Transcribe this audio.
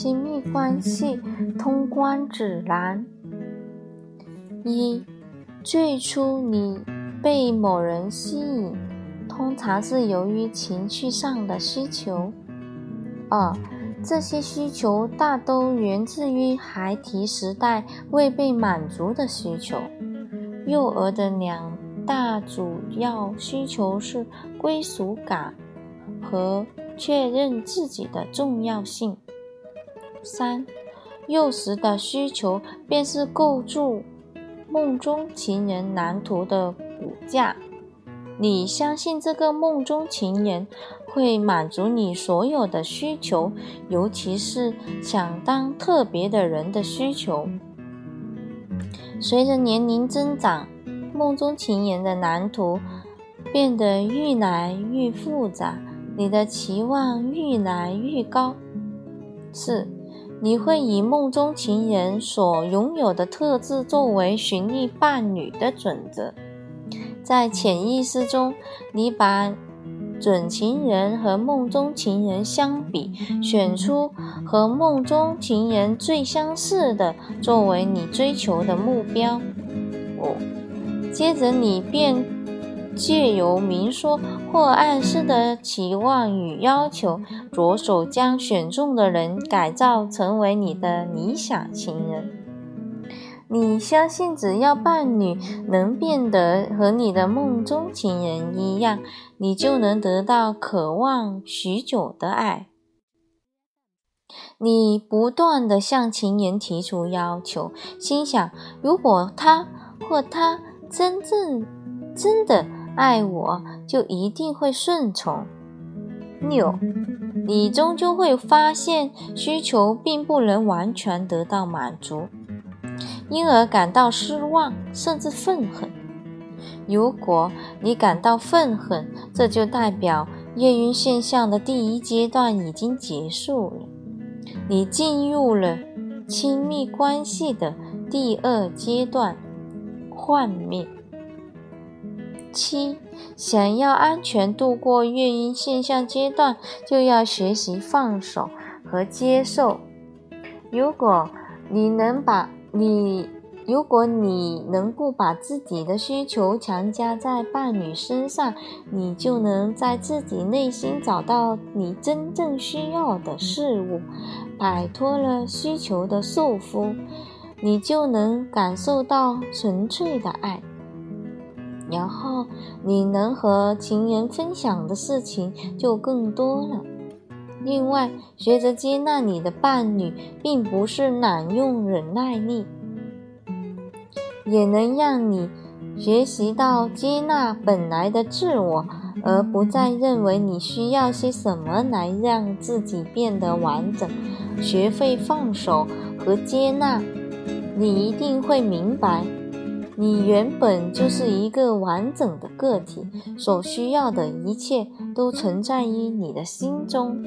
亲密关系通关指南：一、最初你被某人吸引，通常是由于情绪上的需求。二、这些需求大都源自于孩提时代未被满足的需求。幼儿的两大主要需求是归属感和确认自己的重要性。三、幼时的需求便是构筑梦中情人蓝图的骨架。你相信这个梦中情人会满足你所有的需求，尤其是想当特别的人的需求。随着年龄增长，梦中情人的蓝图变得愈来愈复杂，你的期望愈来愈高。四。你会以梦中情人所拥有的特质作为寻觅伴侣的准则，在潜意识中，你把准情人和梦中情人相比，选出和梦中情人最相似的作为你追求的目标。五，接着你便。借由明说或暗示的期望与要求，着手将选中的人改造成为你的理想情人。你相信，只要伴侣能变得和你的梦中情人一样，你就能得到渴望许久的爱。你不断地向情人提出要求，心想：如果他或她真正真的……爱我就一定会顺从。六，你终究会发现需求并不能完全得到满足，因而感到失望甚至愤恨。如果你感到愤恨，这就代表夜晕现象的第一阶段已经结束了，你进入了亲密关系的第二阶段——幻灭。七，想要安全度过月晕现象阶段，就要学习放手和接受。如果你能把你，如果你能够把自己的需求强加在伴侣身上，你就能在自己内心找到你真正需要的事物，摆脱了需求的束缚，你就能感受到纯粹的爱。然后你能和情人分享的事情就更多了。另外，学着接纳你的伴侣，并不是滥用忍耐力，也能让你学习到接纳本来的自我，而不再认为你需要些什么来让自己变得完整。学会放手和接纳，你一定会明白。你原本就是一个完整的个体，所需要的一切都存在于你的心中。